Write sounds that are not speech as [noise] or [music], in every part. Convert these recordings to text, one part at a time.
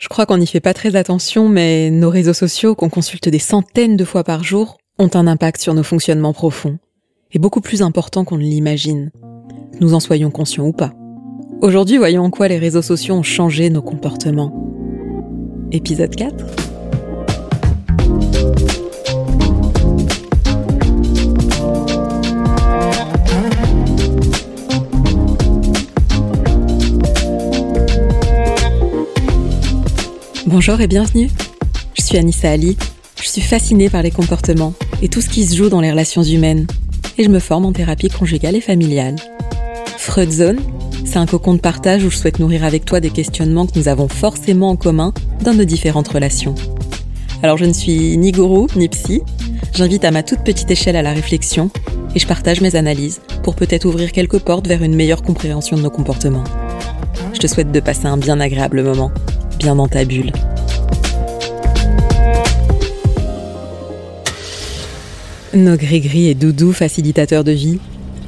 Je crois qu'on n'y fait pas très attention, mais nos réseaux sociaux, qu'on consulte des centaines de fois par jour, ont un impact sur nos fonctionnements profonds, et beaucoup plus important qu'on ne l'imagine, nous en soyons conscients ou pas. Aujourd'hui, voyons en quoi les réseaux sociaux ont changé nos comportements. Épisode 4 Bonjour et bienvenue. Je suis Anissa Ali. Je suis fascinée par les comportements et tout ce qui se joue dans les relations humaines. Et je me forme en thérapie conjugale et familiale. Freud Zone, c'est un cocon de partage où je souhaite nourrir avec toi des questionnements que nous avons forcément en commun dans nos différentes relations. Alors je ne suis ni gourou ni psy. J'invite à ma toute petite échelle à la réflexion et je partage mes analyses pour peut-être ouvrir quelques portes vers une meilleure compréhension de nos comportements. Je te souhaite de passer un bien agréable moment bien dans ta bulle. Nos gris-gris et doudous facilitateurs de vie,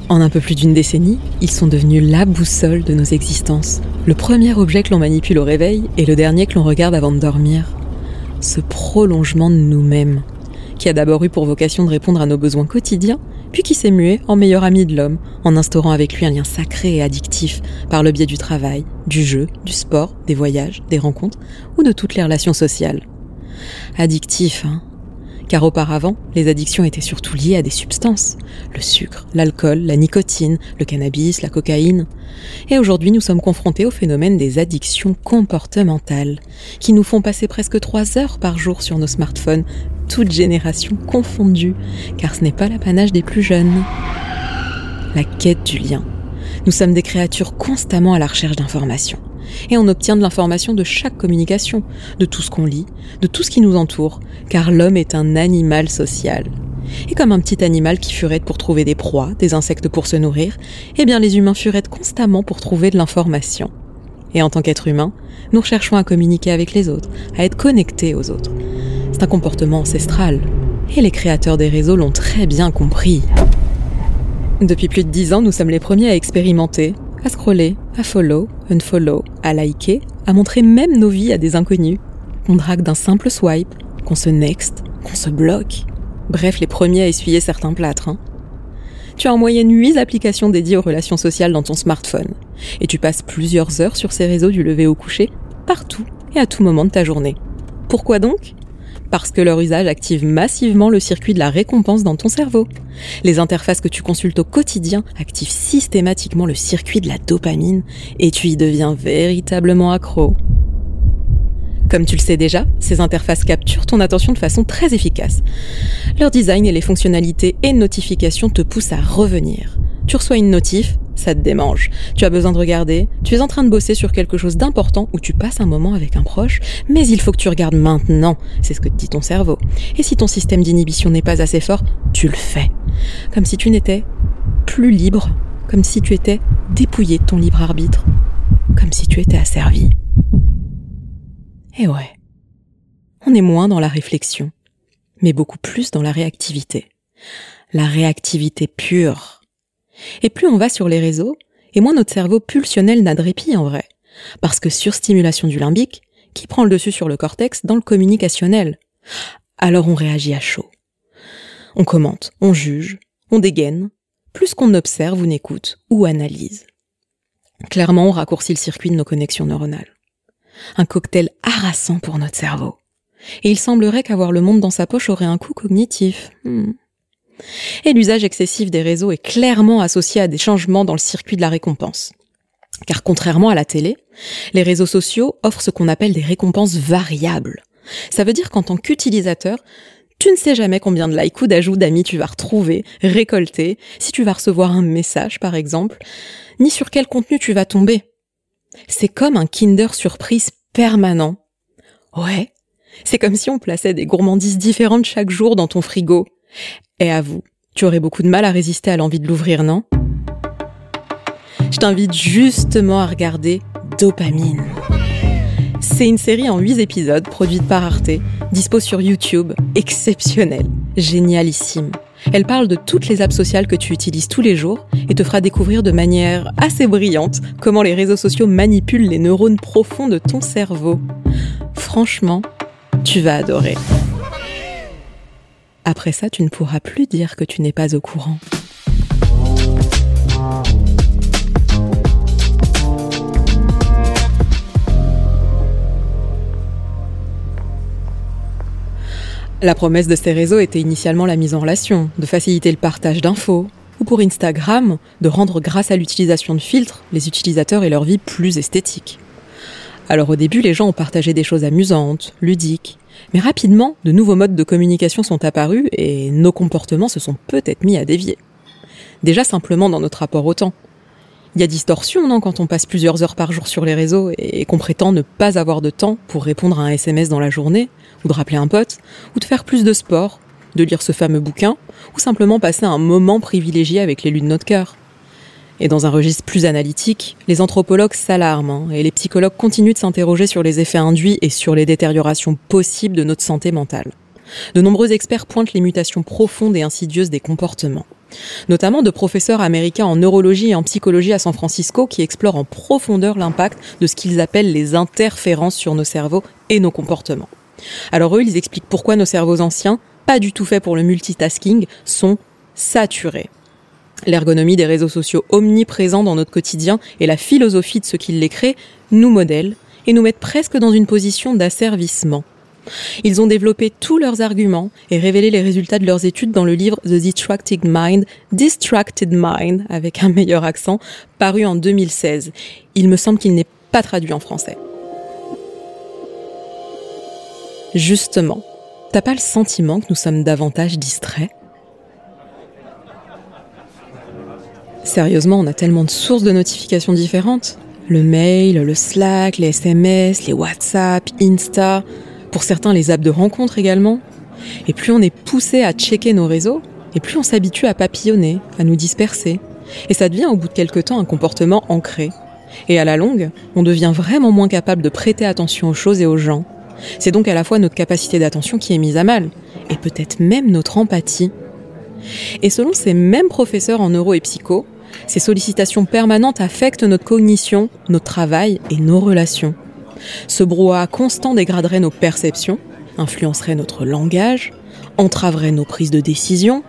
en un peu plus d'une décennie, ils sont devenus la boussole de nos existences. Le premier objet que l'on manipule au réveil et le dernier que l'on regarde avant de dormir. Ce prolongement de nous-mêmes, qui a d'abord eu pour vocation de répondre à nos besoins quotidiens, puis qui s'est mué en meilleur ami de l'homme, en instaurant avec lui un lien sacré et addictif par le biais du travail, du jeu, du sport, des voyages, des rencontres ou de toutes les relations sociales. Addictif, hein car auparavant, les addictions étaient surtout liées à des substances, le sucre, l'alcool, la nicotine, le cannabis, la cocaïne. Et aujourd'hui, nous sommes confrontés au phénomène des addictions comportementales, qui nous font passer presque trois heures par jour sur nos smartphones, toutes générations confondues, car ce n'est pas l'apanage des plus jeunes. La quête du lien. Nous sommes des créatures constamment à la recherche d'informations et on obtient de l'information de chaque communication, de tout ce qu'on lit, de tout ce qui nous entoure, car l'homme est un animal social. Et comme un petit animal qui furette pour trouver des proies, des insectes pour se nourrir, eh bien les humains furettent constamment pour trouver de l'information. Et en tant qu'être humain, nous recherchons à communiquer avec les autres, à être connectés aux autres. Comportement ancestral. Et les créateurs des réseaux l'ont très bien compris. Depuis plus de dix ans, nous sommes les premiers à expérimenter, à scroller, à follow, unfollow, à liker, à montrer même nos vies à des inconnus. Qu'on drague d'un simple swipe, qu'on se next, qu'on se bloque. Bref, les premiers à essuyer certains plâtres. Hein. Tu as en moyenne 8 applications dédiées aux relations sociales dans ton smartphone. Et tu passes plusieurs heures sur ces réseaux du lever au coucher, partout et à tout moment de ta journée. Pourquoi donc? Parce que leur usage active massivement le circuit de la récompense dans ton cerveau. Les interfaces que tu consultes au quotidien activent systématiquement le circuit de la dopamine et tu y deviens véritablement accro. Comme tu le sais déjà, ces interfaces capturent ton attention de façon très efficace. Leur design et les fonctionnalités et notifications te poussent à revenir. Tu reçois une notif, ça te démange. Tu as besoin de regarder, tu es en train de bosser sur quelque chose d'important ou tu passes un moment avec un proche, mais il faut que tu regardes maintenant, c'est ce que te dit ton cerveau. Et si ton système d'inhibition n'est pas assez fort, tu le fais. Comme si tu n'étais plus libre, comme si tu étais dépouillé de ton libre arbitre, comme si tu étais asservi. Et ouais, on est moins dans la réflexion, mais beaucoup plus dans la réactivité. La réactivité pure et plus on va sur les réseaux, et moins notre cerveau pulsionnel n'a de en vrai. Parce que surstimulation du limbique, qui prend le dessus sur le cortex dans le communicationnel. Alors on réagit à chaud. On commente, on juge, on dégaine, plus qu'on observe ou n'écoute ou analyse. Clairement, on raccourcit le circuit de nos connexions neuronales. Un cocktail harassant pour notre cerveau. Et il semblerait qu'avoir le monde dans sa poche aurait un coût cognitif. Hmm. Et l'usage excessif des réseaux est clairement associé à des changements dans le circuit de la récompense. Car contrairement à la télé, les réseaux sociaux offrent ce qu'on appelle des récompenses variables. Ça veut dire qu'en tant qu'utilisateur, tu ne sais jamais combien de likes ou d'ajouts d'amis tu vas retrouver, récolter, si tu vas recevoir un message par exemple, ni sur quel contenu tu vas tomber. C'est comme un Kinder surprise permanent. Ouais, c'est comme si on plaçait des gourmandises différentes chaque jour dans ton frigo. Et à vous, tu aurais beaucoup de mal à résister à l'envie de l'ouvrir, non? Je t'invite justement à regarder Dopamine. C'est une série en 8 épisodes produite par Arte, dispo sur YouTube, exceptionnelle, génialissime. Elle parle de toutes les apps sociales que tu utilises tous les jours et te fera découvrir de manière assez brillante comment les réseaux sociaux manipulent les neurones profonds de ton cerveau. franchement, tu vas adorer. Après ça, tu ne pourras plus dire que tu n'es pas au courant. La promesse de ces réseaux était initialement la mise en relation, de faciliter le partage d'infos, ou pour Instagram, de rendre grâce à l'utilisation de filtres les utilisateurs et leur vie plus esthétiques. Alors au début, les gens ont partagé des choses amusantes, ludiques, mais rapidement, de nouveaux modes de communication sont apparus et nos comportements se sont peut-être mis à dévier. Déjà simplement dans notre rapport au temps. Il y a distorsion, non, quand on passe plusieurs heures par jour sur les réseaux et qu'on prétend ne pas avoir de temps pour répondre à un SMS dans la journée, ou de rappeler un pote, ou de faire plus de sport, de lire ce fameux bouquin, ou simplement passer un moment privilégié avec l'élu de notre cœur. Et dans un registre plus analytique, les anthropologues s'alarment hein, et les psychologues continuent de s'interroger sur les effets induits et sur les détériorations possibles de notre santé mentale. De nombreux experts pointent les mutations profondes et insidieuses des comportements, notamment de professeurs américains en neurologie et en psychologie à San Francisco qui explorent en profondeur l'impact de ce qu'ils appellent les interférences sur nos cerveaux et nos comportements. Alors eux, ils expliquent pourquoi nos cerveaux anciens, pas du tout faits pour le multitasking, sont saturés. L'ergonomie des réseaux sociaux omniprésents dans notre quotidien et la philosophie de ce qui les crée nous modèlent et nous mettent presque dans une position d'asservissement. Ils ont développé tous leurs arguments et révélé les résultats de leurs études dans le livre The Distracted Mind, Distracted Mind, avec un meilleur accent, paru en 2016. Il me semble qu'il n'est pas traduit en français. Justement, t'as pas le sentiment que nous sommes davantage distraits? Sérieusement, on a tellement de sources de notifications différentes. Le mail, le Slack, les SMS, les WhatsApp, Insta, pour certains les apps de rencontre également. Et plus on est poussé à checker nos réseaux, et plus on s'habitue à papillonner, à nous disperser. Et ça devient au bout de quelques temps un comportement ancré. Et à la longue, on devient vraiment moins capable de prêter attention aux choses et aux gens. C'est donc à la fois notre capacité d'attention qui est mise à mal, et peut-être même notre empathie. Et selon ces mêmes professeurs en neuro et psycho, ces sollicitations permanentes affectent notre cognition, notre travail et nos relations. Ce brouhaha constant dégraderait nos perceptions, influencerait notre langage, entraverait nos prises de décision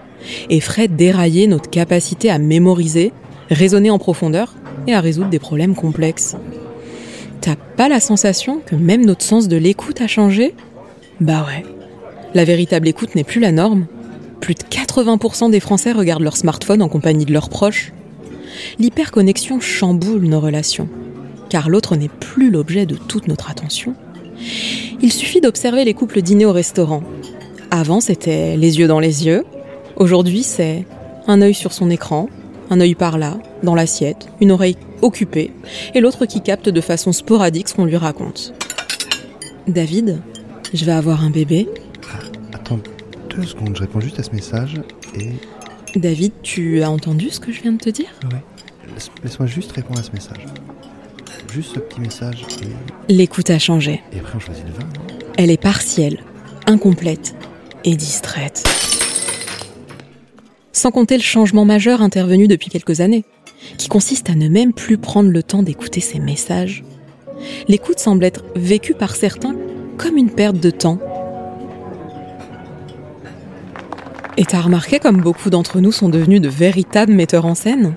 et ferait dérailler notre capacité à mémoriser, raisonner en profondeur et à résoudre des problèmes complexes. T'as pas la sensation que même notre sens de l'écoute a changé? Bah ouais. La véritable écoute n'est plus la norme. Plus de 80% des Français regardent leur smartphone en compagnie de leurs proches l'hyperconnexion chamboule nos relations, car l'autre n'est plus l'objet de toute notre attention. Il suffit d'observer les couples dîner au restaurant. Avant, c'était les yeux dans les yeux. Aujourd'hui, c'est un œil sur son écran, un œil par là, dans l'assiette, une oreille occupée, et l'autre qui capte de façon sporadique ce qu'on lui raconte. David, je vais avoir un bébé. Attends deux secondes, je réponds juste à ce message et... David, tu as entendu ce que je viens de te dire? Ouais. Laisse-moi juste répondre à ce message. Juste ce petit message. L'écoute a changé. Et après, on choisit le vin. Elle est partielle, incomplète et distraite. Sans compter le changement majeur intervenu depuis quelques années, qui consiste à ne même plus prendre le temps d'écouter ces messages. L'écoute semble être vécue par certains comme une perte de temps. Et t'as remarqué comme beaucoup d'entre nous sont devenus de véritables metteurs en scène?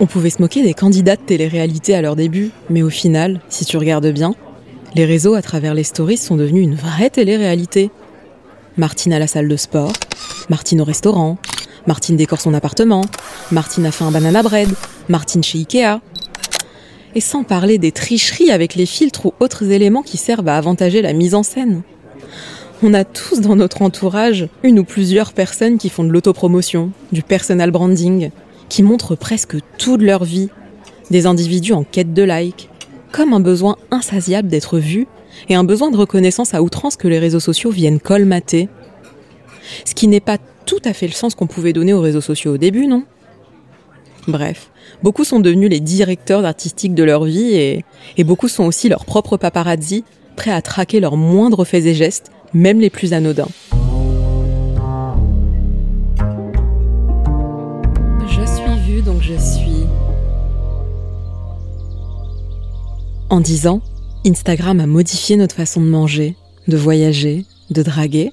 On pouvait se moquer des candidats de télé-réalité à leur début, mais au final, si tu regardes bien, les réseaux à travers les stories sont devenus une vraie télé-réalité. Martine à la salle de sport, Martine au restaurant, Martine décore son appartement, Martine a fait un banana bread, Martine chez Ikea. Et sans parler des tricheries avec les filtres ou autres éléments qui servent à avantager la mise en scène. On a tous dans notre entourage une ou plusieurs personnes qui font de l'autopromotion, du personal branding, qui montrent presque toute leur vie, des individus en quête de like, comme un besoin insatiable d'être vu et un besoin de reconnaissance à outrance que les réseaux sociaux viennent colmater. Ce qui n'est pas tout à fait le sens qu'on pouvait donner aux réseaux sociaux au début, non? Bref, beaucoup sont devenus les directeurs artistiques de leur vie et, et beaucoup sont aussi leurs propres paparazzi, prêts à traquer leurs moindres faits et gestes, même les plus anodins. je suis. En dix ans, Instagram a modifié notre façon de manger, de voyager, de draguer,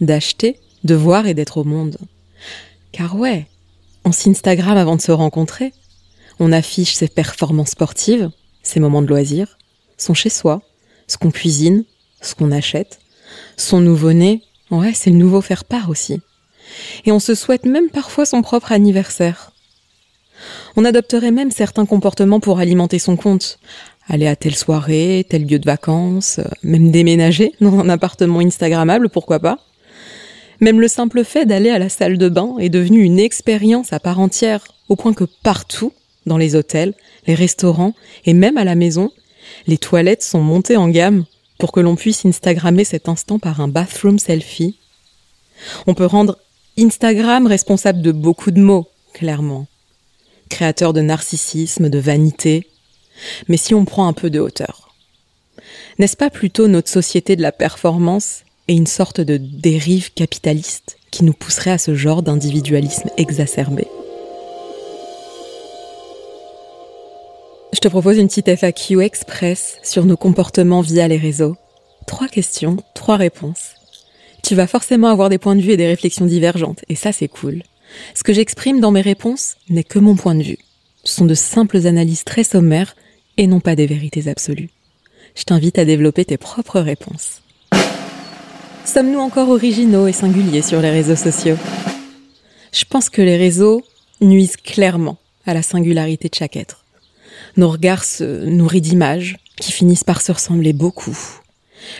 d'acheter, de voir et d'être au monde. Car ouais, on s'Instagram avant de se rencontrer. On affiche ses performances sportives, ses moments de loisirs, son chez-soi, ce qu'on cuisine, ce qu'on achète, son nouveau-né, ouais, c'est le nouveau faire-part aussi. Et on se souhaite même parfois son propre anniversaire. On adopterait même certains comportements pour alimenter son compte. Aller à telle soirée, tel lieu de vacances, même déménager [laughs] dans un appartement Instagrammable, pourquoi pas. Même le simple fait d'aller à la salle de bain est devenu une expérience à part entière, au point que partout, dans les hôtels, les restaurants et même à la maison, les toilettes sont montées en gamme pour que l'on puisse Instagrammer cet instant par un bathroom selfie. On peut rendre Instagram responsable de beaucoup de mots, clairement. Créateur de narcissisme, de vanité. Mais si on prend un peu de hauteur. N'est-ce pas plutôt notre société de la performance et une sorte de dérive capitaliste qui nous pousserait à ce genre d'individualisme exacerbé? Je te propose une petite FAQ express sur nos comportements via les réseaux. Trois questions, trois réponses. Tu vas forcément avoir des points de vue et des réflexions divergentes, et ça c'est cool. Ce que j'exprime dans mes réponses n'est que mon point de vue. Ce sont de simples analyses très sommaires et non pas des vérités absolues. Je t'invite à développer tes propres réponses. Sommes-nous encore originaux et singuliers sur les réseaux sociaux? Je pense que les réseaux nuisent clairement à la singularité de chaque être. Nos regards se nourrissent d'images qui finissent par se ressembler beaucoup.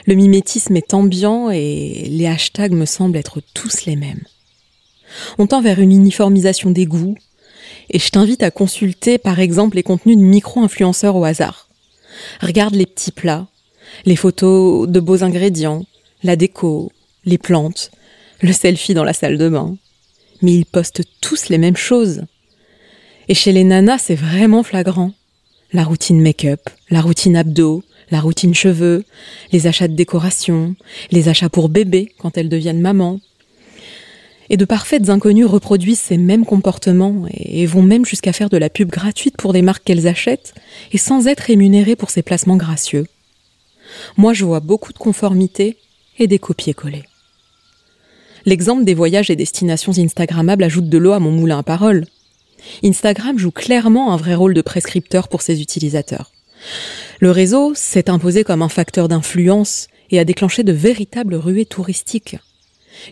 Le mimétisme est ambiant et les hashtags me semblent être tous les mêmes. On tend vers une uniformisation des goûts et je t'invite à consulter par exemple les contenus de micro-influenceurs au hasard. Regarde les petits plats, les photos de beaux ingrédients, la déco, les plantes, le selfie dans la salle de bain. Mais ils postent tous les mêmes choses. Et chez les nanas, c'est vraiment flagrant. La routine make-up, la routine abdos, la routine cheveux, les achats de décoration, les achats pour bébé quand elles deviennent maman. Et de parfaites inconnues reproduisent ces mêmes comportements et vont même jusqu'à faire de la pub gratuite pour des marques qu'elles achètent et sans être rémunérées pour ces placements gracieux. Moi, je vois beaucoup de conformité et des copier-coller. L'exemple des voyages et destinations Instagrammables ajoute de l'eau à mon moulin à paroles. Instagram joue clairement un vrai rôle de prescripteur pour ses utilisateurs. Le réseau s'est imposé comme un facteur d'influence et a déclenché de véritables ruées touristiques.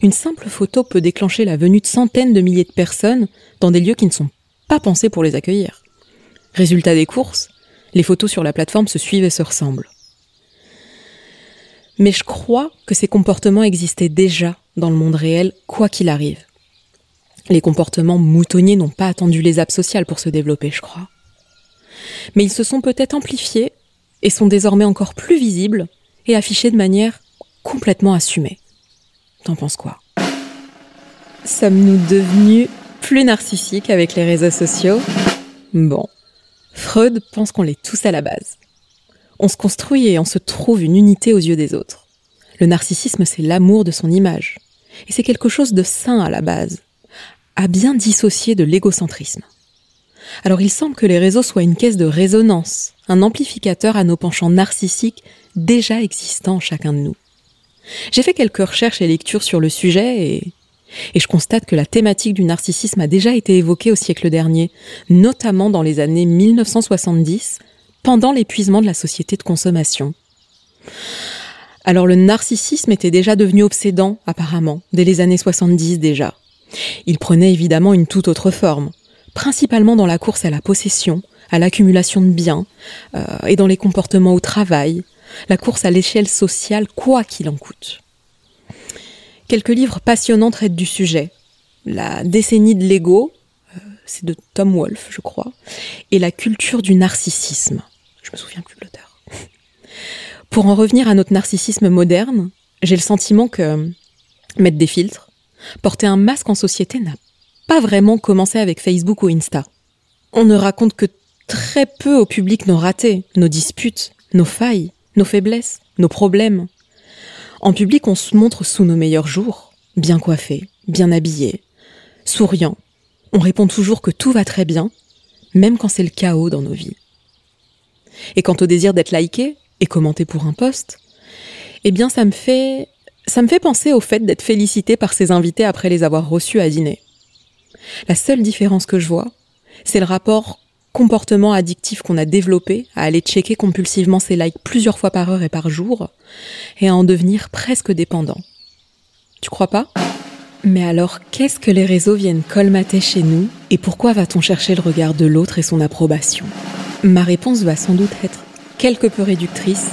Une simple photo peut déclencher la venue de centaines de milliers de personnes dans des lieux qui ne sont pas pensés pour les accueillir. Résultat des courses, les photos sur la plateforme se suivent et se ressemblent. Mais je crois que ces comportements existaient déjà dans le monde réel, quoi qu'il arrive. Les comportements moutonniers n'ont pas attendu les apps sociales pour se développer, je crois. Mais ils se sont peut-être amplifiés et sont désormais encore plus visibles et affichés de manière complètement assumée. T'en penses quoi? Sommes-nous devenus plus narcissiques avec les réseaux sociaux? Bon, Freud pense qu'on l'est tous à la base. On se construit et on se trouve une unité aux yeux des autres. Le narcissisme, c'est l'amour de son image. Et c'est quelque chose de sain à la base, à bien dissocier de l'égocentrisme. Alors il semble que les réseaux soient une caisse de résonance, un amplificateur à nos penchants narcissiques déjà existants en chacun de nous. J'ai fait quelques recherches et lectures sur le sujet et, je constate que la thématique du narcissisme a déjà été évoquée au siècle dernier, notamment dans les années 1970 pendant l'épuisement de la société de consommation. Alors le narcissisme était déjà devenu obsédant, apparemment, dès les années 70 déjà. Il prenait évidemment une toute autre forme, principalement dans la course à la possession, à l'accumulation de biens, euh, et dans les comportements au travail, la course à l'échelle sociale, quoi qu'il en coûte. Quelques livres passionnants traitent du sujet. La décennie de l'ego, euh, c'est de Tom Wolfe, je crois, et la culture du narcissisme je me souviens plus de l'auteur. Pour en revenir à notre narcissisme moderne, j'ai le sentiment que mettre des filtres, porter un masque en société n'a pas vraiment commencé avec Facebook ou Insta. On ne raconte que très peu au public nos ratés, nos disputes, nos failles, nos faiblesses, nos problèmes. En public, on se montre sous nos meilleurs jours, bien coiffés, bien habillés, souriants. On répond toujours que tout va très bien, même quand c'est le chaos dans nos vies. Et quant au désir d'être liké et commenté pour un poste, Eh bien, ça me fait, ça me fait penser au fait d'être félicité par ses invités après les avoir reçus à dîner. La seule différence que je vois, c'est le rapport comportement addictif qu'on a développé à aller checker compulsivement ses likes plusieurs fois par heure et par jour et à en devenir presque dépendant. Tu crois pas? Mais alors, qu'est-ce que les réseaux viennent colmater chez nous et pourquoi va-t-on chercher le regard de l'autre et son approbation? Ma réponse va sans doute être quelque peu réductrice,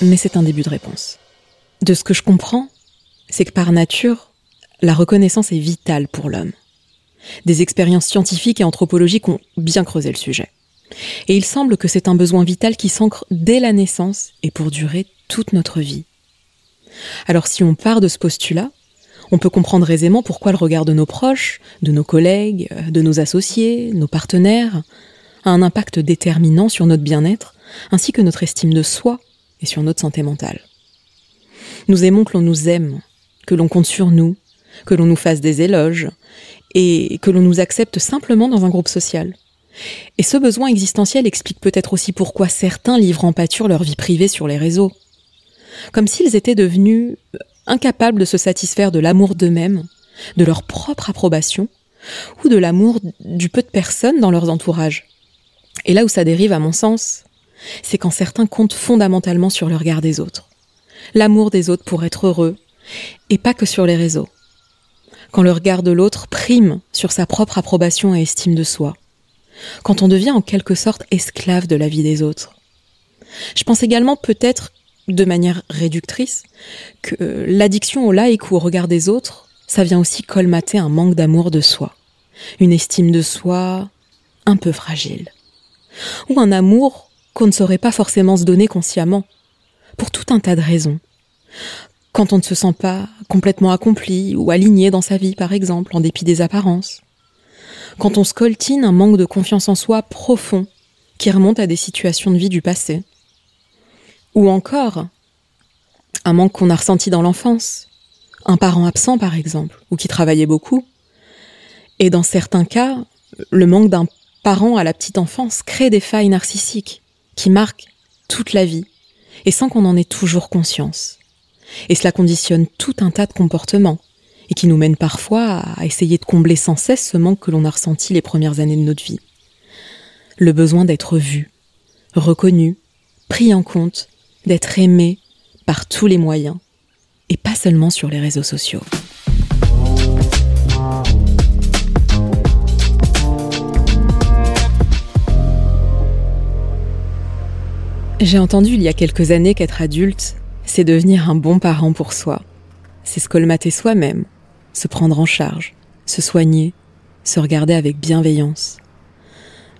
mais c'est un début de réponse. De ce que je comprends, c'est que par nature, la reconnaissance est vitale pour l'homme. Des expériences scientifiques et anthropologiques ont bien creusé le sujet. Et il semble que c'est un besoin vital qui s'ancre dès la naissance et pour durer toute notre vie. Alors si on part de ce postulat, on peut comprendre aisément pourquoi le regard de nos proches, de nos collègues, de nos associés, nos partenaires, a un impact déterminant sur notre bien-être, ainsi que notre estime de soi et sur notre santé mentale. Nous aimons que l'on nous aime, que l'on compte sur nous, que l'on nous fasse des éloges, et que l'on nous accepte simplement dans un groupe social. Et ce besoin existentiel explique peut-être aussi pourquoi certains livrent en pâture leur vie privée sur les réseaux. Comme s'ils étaient devenus incapables de se satisfaire de l'amour d'eux-mêmes, de leur propre approbation, ou de l'amour du peu de personnes dans leurs entourages. Et là où ça dérive, à mon sens, c'est quand certains comptent fondamentalement sur le regard des autres. L'amour des autres pour être heureux, et pas que sur les réseaux. Quand le regard de l'autre prime sur sa propre approbation et estime de soi, quand on devient en quelque sorte esclave de la vie des autres. Je pense également peut-être, de manière réductrice, que l'addiction au like ou au regard des autres, ça vient aussi colmater un manque d'amour de soi, une estime de soi un peu fragile, ou un amour qu'on ne saurait pas forcément se donner consciemment, pour tout un tas de raisons quand on ne se sent pas complètement accompli ou aligné dans sa vie, par exemple, en dépit des apparences. Quand on scoltine un manque de confiance en soi profond qui remonte à des situations de vie du passé. Ou encore, un manque qu'on a ressenti dans l'enfance, un parent absent par exemple, ou qui travaillait beaucoup. Et dans certains cas, le manque d'un parent à la petite enfance crée des failles narcissiques qui marquent toute la vie, et sans qu'on en ait toujours conscience. Et cela conditionne tout un tas de comportements, et qui nous mène parfois à essayer de combler sans cesse ce manque que l'on a ressenti les premières années de notre vie. Le besoin d'être vu, reconnu, pris en compte, d'être aimé par tous les moyens, et pas seulement sur les réseaux sociaux. J'ai entendu il y a quelques années qu'être adulte, c'est devenir un bon parent pour soi. C'est se colmater soi-même, se prendre en charge, se soigner, se regarder avec bienveillance.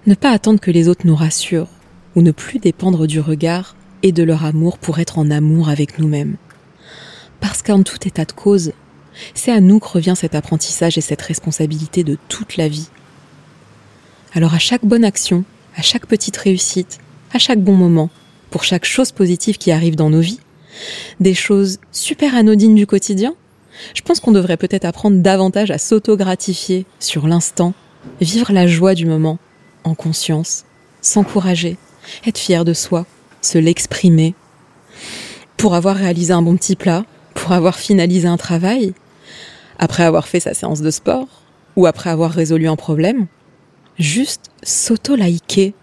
Ne pas attendre que les autres nous rassurent, ou ne plus dépendre du regard et de leur amour pour être en amour avec nous-mêmes. Parce qu'en tout état de cause, c'est à nous que revient cet apprentissage et cette responsabilité de toute la vie. Alors à chaque bonne action, à chaque petite réussite, à chaque bon moment, pour chaque chose positive qui arrive dans nos vies, des choses super anodines du quotidien, je pense qu'on devrait peut-être apprendre davantage à s'auto-gratifier sur l'instant, vivre la joie du moment, en conscience, s'encourager, être fier de soi, se l'exprimer. Pour avoir réalisé un bon petit plat, pour avoir finalisé un travail, après avoir fait sa séance de sport, ou après avoir résolu un problème, juste s'auto-liker,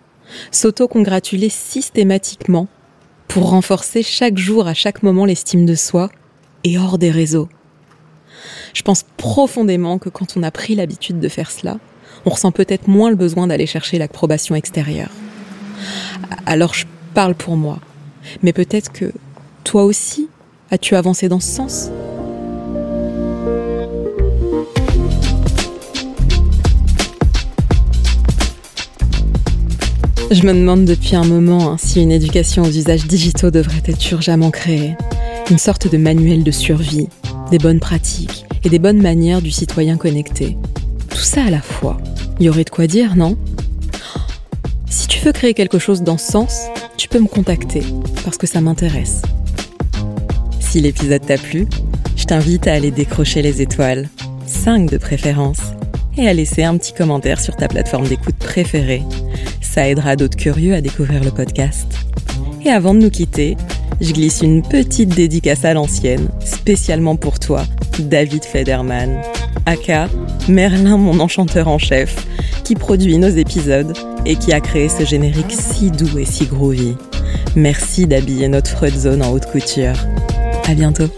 s'auto-congratuler systématiquement pour renforcer chaque jour, à chaque moment, l'estime de soi et hors des réseaux. Je pense profondément que quand on a pris l'habitude de faire cela, on ressent peut-être moins le besoin d'aller chercher l'approbation extérieure. Alors je parle pour moi, mais peut-être que toi aussi, as-tu avancé dans ce sens? Je me demande depuis un moment hein, si une éducation aux usages digitaux devrait être urgemment créée. Une sorte de manuel de survie, des bonnes pratiques et des bonnes manières du citoyen connecté. Tout ça à la fois. Il y aurait de quoi dire, non? Si tu veux créer quelque chose dans ce sens, tu peux me contacter, parce que ça m'intéresse. Si l'épisode t'a plu, je t'invite à aller décrocher les étoiles, 5 de préférence, et à laisser un petit commentaire sur ta plateforme d'écoute préférée ça aidera d'autres curieux à découvrir le podcast. Et avant de nous quitter, je glisse une petite dédicace à l'ancienne, spécialement pour toi, David Federman, aka Merlin mon enchanteur en chef, qui produit nos épisodes et qui a créé ce générique si doux et si groovy. Merci d'habiller notre Freud Zone en haute couture. À bientôt.